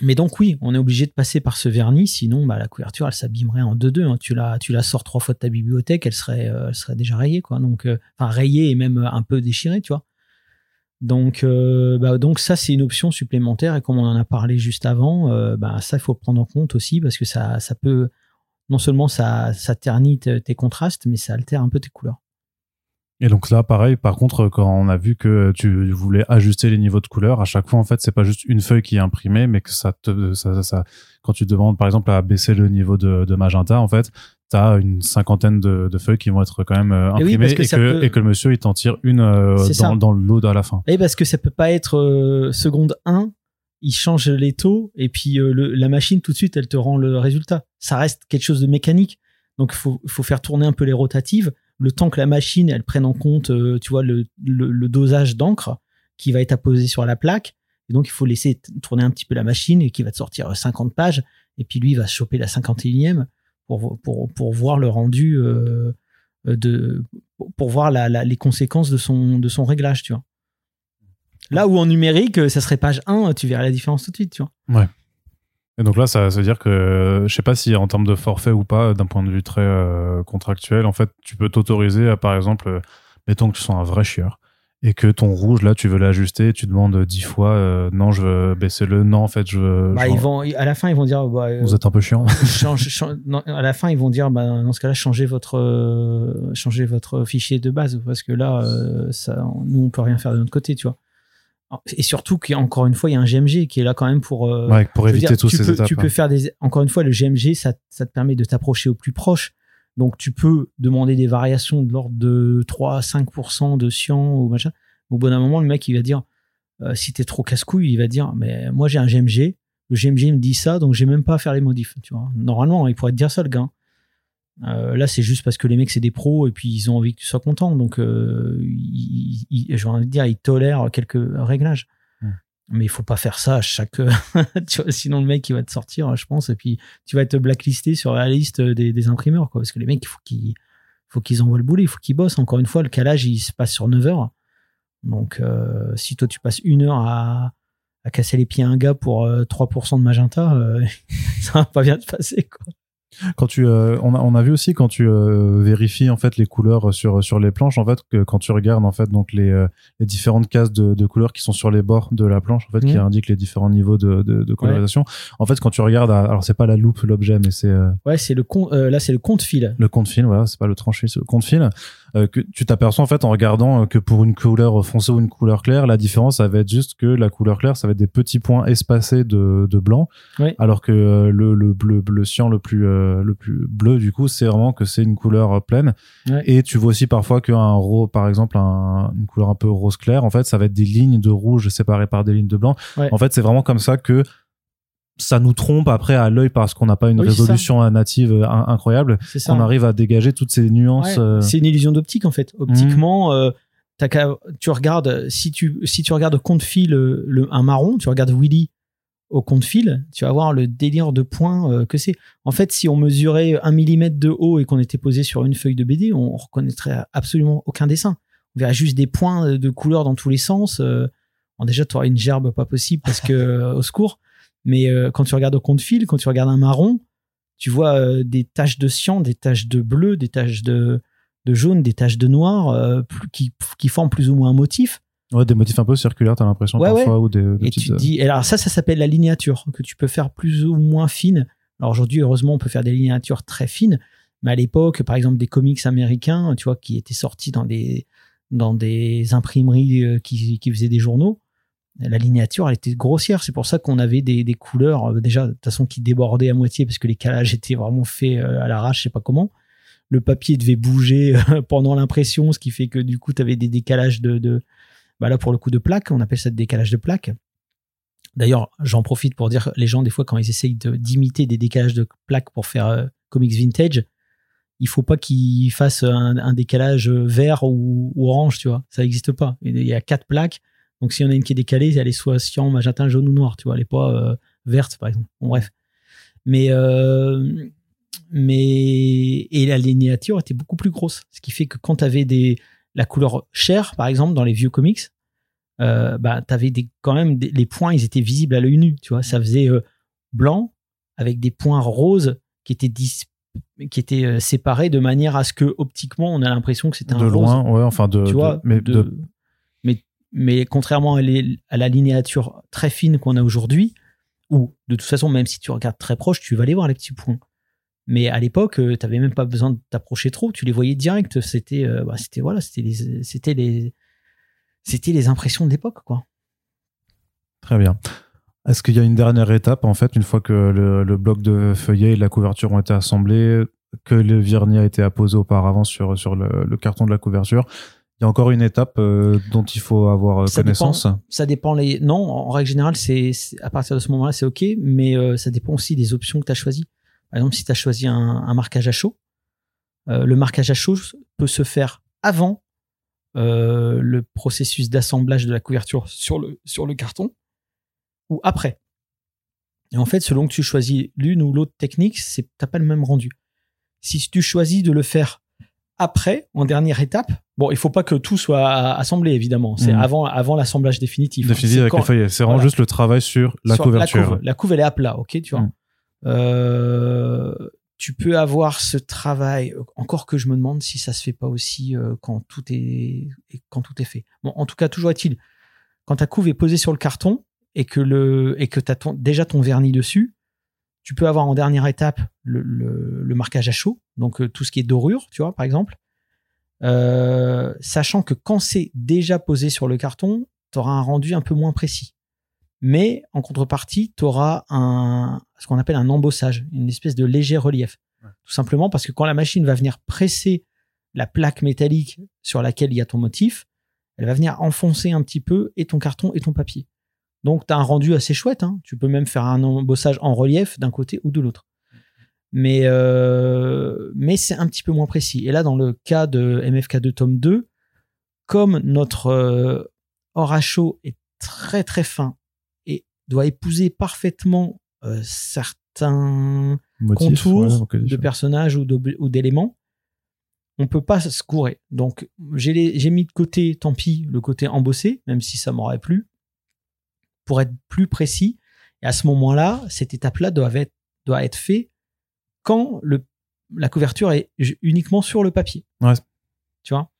mais donc oui, on est obligé de passer par ce vernis, sinon bah, la couverture elle s'abîmerait en 2-2. hein. Tu la tu la sors trois fois de ta bibliothèque, elle serait euh, elle serait déjà rayée quoi. Donc euh, enfin rayée et même un peu déchirée, tu vois. Donc euh, bah, donc ça c'est une option supplémentaire et comme on en a parlé juste avant, euh, bah, ça il faut prendre en compte aussi parce que ça ça peut non seulement ça ternit tes tes contrastes, mais ça altère un peu tes couleurs. Et donc là, pareil, par contre, quand on a vu que tu voulais ajuster les niveaux de couleur, à chaque fois, en fait, c'est pas juste une feuille qui est imprimée, mais que ça te, quand tu demandes, par exemple, à baisser le niveau de magenta, en fait, t'as une cinquantaine de, de feuilles qui vont être quand même euh, Et oui, imprimées que et, que, peut- et que le monsieur, il t'en tire une euh, dans, dans le lot à la fin. Et parce que ça peut pas être euh, seconde 1, il change les taux et puis le- la machine tout de suite elle te rend le résultat. Ça reste quelque chose de mécanique. Donc il faut, faut faire tourner un peu les rotatives, le temps que la machine elle prenne en compte, tu vois, le, le- le dosage d'encre qui va être apposé sur la plaque. Et donc il faut laisser tourner un petit peu la machine et qui va te sortir 50 pages. Et puis lui il va choper la 51e pour, voir le rendu euh, de pour voir les conséquences de son, réglage. Là où en numérique, ça serait page 1, tu verrais la différence tout de suite, tu. Et donc là, ça veut dire que je sais pas si en termes de forfait ou pas, d'un point de vue très euh, contractuel, en fait, tu peux t'autoriser à, par exemple, euh, mettons que tu sois un vrai chieur et que ton rouge, là, tu veux l'ajuster, tu demandes dix fois, euh, non, je veux baisser le, non, en fait, je veux. Bah, je- ils vont, à la fin, ils vont dire, bah, euh, Vous êtes un peu chiant. change- change- non, à la fin, ils vont dire, bah, dans ce cas-là, changez votre, euh, changez votre fichier de base parce que là, euh, ça, nous, on peut rien faire de notre côté, tu vois. Et surtout qu'encore une fois, il y a un GMG qui est là quand même pour. Ouais, pour éviter tu ces peux, étapes. Tu hein. peux faire des. Encore une fois, le GMG, ça, ça te permet de t'approcher au plus proche. Donc, tu peux demander des variations de l'ordre de 3 à 5% de cyan ou machin. Au bout d'un moment, le mec, il va dire euh, si t'es trop casse-couille, il va dire mais moi, j'ai un GMG. Le GMG me dit ça, donc j'ai même pas à faire les modifs. Normalement, il pourrait te dire ça, le gars. Euh, là, c'est juste parce que les mecs, c'est des pros et puis ils ont envie que tu sois content. Donc, ils, ils- envie de dire, ils tolèrent quelques réglages. Mais il faut pas faire ça à chaque. tu vois, sinon, le mec, il va te sortir, je pense, et puis tu vas être blacklisté sur la liste des, imprimeurs. Quoi, parce que les mecs, il faut qu'ils faut qu'ils envoient le boulot, il faut qu'ils bossent. Encore une fois, le calage, il se passe sur 9 heures. Donc, euh, si toi, tu passes une heure à, à casser les pieds à un gars pour euh, 3% de magenta, euh, ça va pas bien te passer. Quoi. Quand tu, euh, on, a, on a vu aussi quand tu euh, vérifies en fait les couleurs sur sur les planches, en fait, que quand tu regardes en fait donc les, euh, les différentes cases de, de couleurs qui sont sur les bords de la planche, en fait, qui Mhm. indiquent les différents niveaux de, de, de colorisation. En fait, quand tu regardes, alors c'est pas la loupe l'objet, mais c'est euh, Ouais, c'est le con, euh, là, c'est le compte fil. le compte fil, voilà, c'est pas le tranché, c'est le compte fil. Euh, que tu t'aperçois en fait en regardant euh, que pour une couleur foncée ou une couleur claire, la différence ça va être juste que la couleur claire, ça va être des petits points espacés de, de blanc, Oui. alors que euh, le, le bleu, le cyan le plus euh, le plus bleu du coup, c'est vraiment que c'est une couleur pleine. Ouais. Et tu vois aussi parfois qu'un rose, par exemple, un- une couleur un peu rose clair, en fait, ça va être des lignes de rouge séparées par des lignes de blanc. Ouais. En fait, c'est vraiment comme ça que ça nous trompe après à l'œil parce qu'on n'a pas une Oui, résolution native euh, in- incroyable qu'on arrive à dégager toutes ces nuances. Ouais, euh, C'est une illusion d'optique en fait. Optiquement, euh, t'as qu'à- tu regardes si tu si tu regardes au compte fil le, un marron, tu regardes Willy au compte fil, tu vas voir le délire de points euh, que c'est. En fait, si on mesurait un millimètre de haut et qu'on était posé sur une feuille de BD, on reconnaîtrait absolument aucun dessin. On verrait juste des points de couleurs dans tous les sens. Bon, déjà, tu aurais une gerbe pas possible parce que au secours. Mais euh, quand tu regardes au compte fil, quand tu regardes un marron, tu vois euh, des taches de cyan, des taches de bleu, des taches de, de jaune, des taches de noir euh, plus- qui, qui forment plus ou moins un motif. Ouais, des motifs un peu circulaires, t'as l'impression Ouais, parfois, ou des, des Et petites, tu te dis, et alors ça, ça s'appelle la lignature, que tu peux faire plus ou moins fine. Alors aujourd'hui, heureusement, on peut faire des lignatures très fines, mais à l'époque, par exemple, des comics américains, tu vois, qui étaient sortis dans des, dans des imprimeries qui, qui faisaient des journaux, la lignature, elle était grossière. C'est pour ça qu'on avait des, des couleurs, euh, déjà, de toute façon, qui débordaient à moitié parce que les calages étaient vraiment faits euh, à l'arrache, je sais pas comment. Le papier devait bouger pendant l'impression, ce qui fait que du coup, tu avais des décalages de, de, bah là pour le coup de plaques, on appelle ça des décalages de plaques. D'ailleurs, j'en profite pour dire les gens des fois quand ils essayent d'imiter des décalages de plaques pour faire euh, comics vintage, il faut pas qu'ils fassent un, un décalage vert ou, ou orange, tu vois, ça n'existe pas. Il y a quatre plaques, donc s'il y en a une qui est décalée, elle est soit cyan, magenta, jaune ou noir, tu vois, elle est pas euh, verte par exemple. Bon, bref, mais euh, mais et la lignature était beaucoup plus grosse, ce qui fait que quand tu avais des la couleur chair, par exemple, dans les vieux comics, euh, bah, t'avais des, quand même des- les points, ils étaient visibles à l'œil nu, tu vois. Ça faisait blanc avec des points roses qui étaient dis- qui étaient séparés de manière à ce que optiquement on a l'impression que c'était un de rose, loin, ouais, enfin de, tu de- vois. mais de- de- mais contrairement à, la linéature très fine qu'on a aujourd'hui, où de toute façon même si tu regardes très proche, tu vas aller voir les petits points. Mais à l'époque, tu t'avais même pas besoin de t'approcher trop, tu les voyais direct. C'était, euh, bah, voilà, c'était les, c'était les, impressions de l'époque, quoi. Très bien. Est-ce qu'il y a une dernière étape, en fait, une fois que le, bloc de feuillet et la couverture ont été assemblés, que le vernis a été apposé auparavant sur, le carton de la couverture? Il y a encore une étape euh, dont il faut avoir euh, Ça connaissance Ça dépend les. Non, en règle générale, c'est à partir de ce moment-là, c'est ok, mais euh, ça dépend aussi des options que tu as choisies. Par exemple, si tu as choisi un, un marquage à chaud, euh, le marquage à chaud peut se faire avant le processus d'assemblage de la couverture sur le, sur le carton ou après. Et en fait, selon que tu choisis l'une ou l'autre technique, c'est t'as pas le même rendu. Si tu choisis de le faire après, en dernière étape, bon, il faut pas que tout soit assemblé, évidemment. C'est Mhm. avant, avant l'assemblage définitif. Définitif avec les feuillets. C'est vraiment voilà. juste le travail sur la sur couverture. couve. La couve, elle est à plat, ok, tu vois. Mm. Euh, tu peux avoir ce travail. Encore que je me demande si ça se fait pas aussi euh, quand tout est quand tout est fait. Bon, en tout cas, toujours est-il, quand ta couve est posée sur le carton et que le et que t'as ton, déjà ton vernis dessus, tu peux avoir en dernière étape le, le- le marquage à chaud, donc euh, tout ce qui est dorure, tu vois, par exemple. Euh, sachant que quand c'est déjà posé sur le carton, tu auras un rendu un peu moins précis. Mais en contrepartie, tu auras un, ce qu'on appelle un embossage, une espèce de léger relief. Tout simplement parce que quand la machine va venir presser la plaque métallique sur laquelle il y a ton motif, elle va venir enfoncer un petit peu et ton carton et ton papier. Donc, tu as un rendu assez chouette. hein. Tu peux même faire un embossage en relief d'un côté ou de l'autre. Mais, euh, mais c'est un petit peu moins précis. Et là, dans le cas de MFK2 tome 2, comme notre euh, or à chaud est très très fin et doit épouser parfaitement euh, certains Motif, contours ouais, de personnages ou d'éléments, on peut pas se courer. Donc j'ai mis de côté, tant pis, le côté embossé, même si ça m'aurait plu, pour être plus précis. Et à ce moment-là, cette étape-là doit être, doit être fait quand le, la couverture est uniquement sur le papier. Ouais. Tu vois?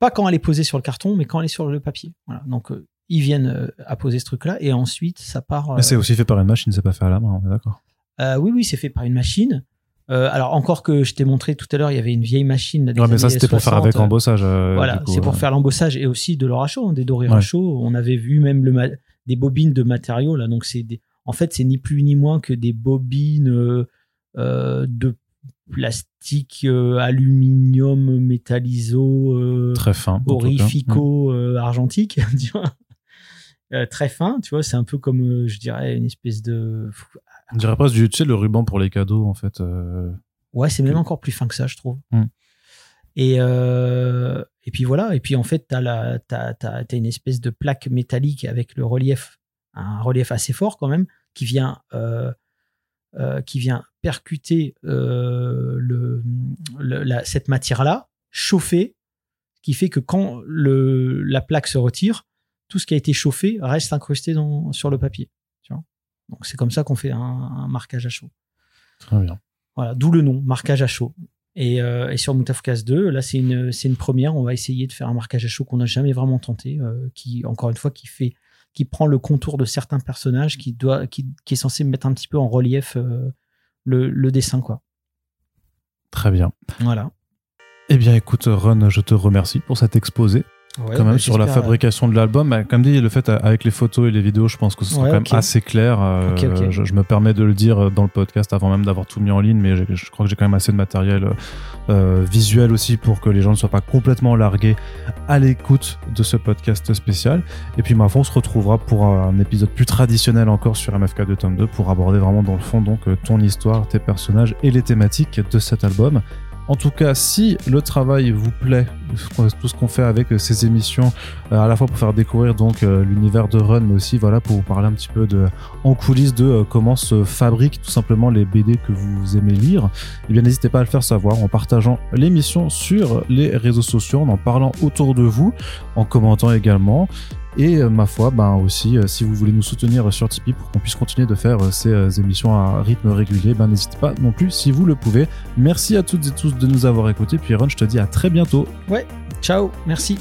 Pas quand elle est posée sur le carton, mais quand elle est sur le papier. Voilà. Donc euh, ils viennent euh, à poser ce truc-là et ensuite ça part. Mais c'est aussi fait par une machine, c'est pas fait à la main, on est d'accord? Euh, oui, oui, c'est fait par une machine. Euh, alors encore que je t'ai montré tout à l'heure, il y avait une vieille machine. là, des Ouais, mais ça c'était pour faire 60, avec euh, l'embossage. euh, Voilà, c'est pour faire l'embossage et aussi de l'or à chaud, hein, des dorures Ouais. à chaud. On avait vu même le des bobines de matériaux là, donc c'est des- en fait c'est ni plus ni moins que des bobines euh, euh, de plastique, euh, aluminium, métalliso, Très fin. orifico, euh, argentique, tu vois. Très fin, tu vois, c'est un peu comme, je dirais, une espèce de. On dirait presque tu sais, le ruban pour les cadeaux, en fait. Ouais, c'est même encore plus fin que ça, je trouve. Mm. Et, euh, et puis voilà, et puis en fait, tu as, t'as- t'as une espèce de plaque métallique avec le relief, un relief assez fort quand même, qui vient, euh, euh, qui vient percuter le, le- la- cette matière-là, chauffer, qui fait que quand le, la plaque se retire, tout ce qui a été chauffé reste incrusté dans, sur le papier. Tu vois Donc c'est comme ça qu'on fait un- un marquage à chaud. Très bien. Voilà, d'où le nom, marquage à chaud. Et, euh, et sur Moutafcast 2, là, c'est une, c'est une première. On va essayer de faire un marquage à chaud qu'on n'a jamais vraiment tenté, euh, qui, encore une fois, qui fait, qui prend le contour de certains personnages, qui doit, qui, qui est censé mettre un petit peu en relief euh, le, le dessin, quoi. Très bien. Voilà. Eh bien, écoute, Ron, je te remercie pour cet exposé. Ouais, quand même bah, sur la fabrication de l'album. Bah, Comme dit, le fait euh, avec les photos et les vidéos, je pense que ce sera Ouais, quand même assez clair. Euh. Je, je me permets de le dire dans le podcast avant même d'avoir tout mis en ligne, mais je, je crois que j'ai quand même assez de matériel euh, euh, visuel aussi pour que les gens ne soient pas complètement largués à l'écoute de ce podcast spécial. Et puis, ma foi, on se retrouvera pour un épisode plus traditionnel encore sur MFK 2 tome 2 pour aborder vraiment dans le fond donc euh, ton histoire, tes personnages et les thématiques de cet album. En tout cas, si le travail vous plaît, tout ce qu'on fait avec ces émissions, euh, à la fois pour faire découvrir donc euh, l'univers de Run, mais aussi voilà pour vous parler un petit peu de en coulisses de euh, comment se fabriquent tout simplement les BD que vous aimez lire, eh bien n'hésitez pas à le faire savoir en partageant l'émission sur les réseaux sociaux, en en parlant autour de vous, en commentant également. Et euh, ma foi, ben aussi, euh, si vous voulez nous soutenir sur Tipeee pour qu'on puisse continuer de faire euh, ces euh, émissions à rythme régulier, ben n'hésitez pas non plus si vous le pouvez. Merci à toutes et tous de nous avoir écoutés. Puis Ron, je te dis à très bientôt. Ciao, merci.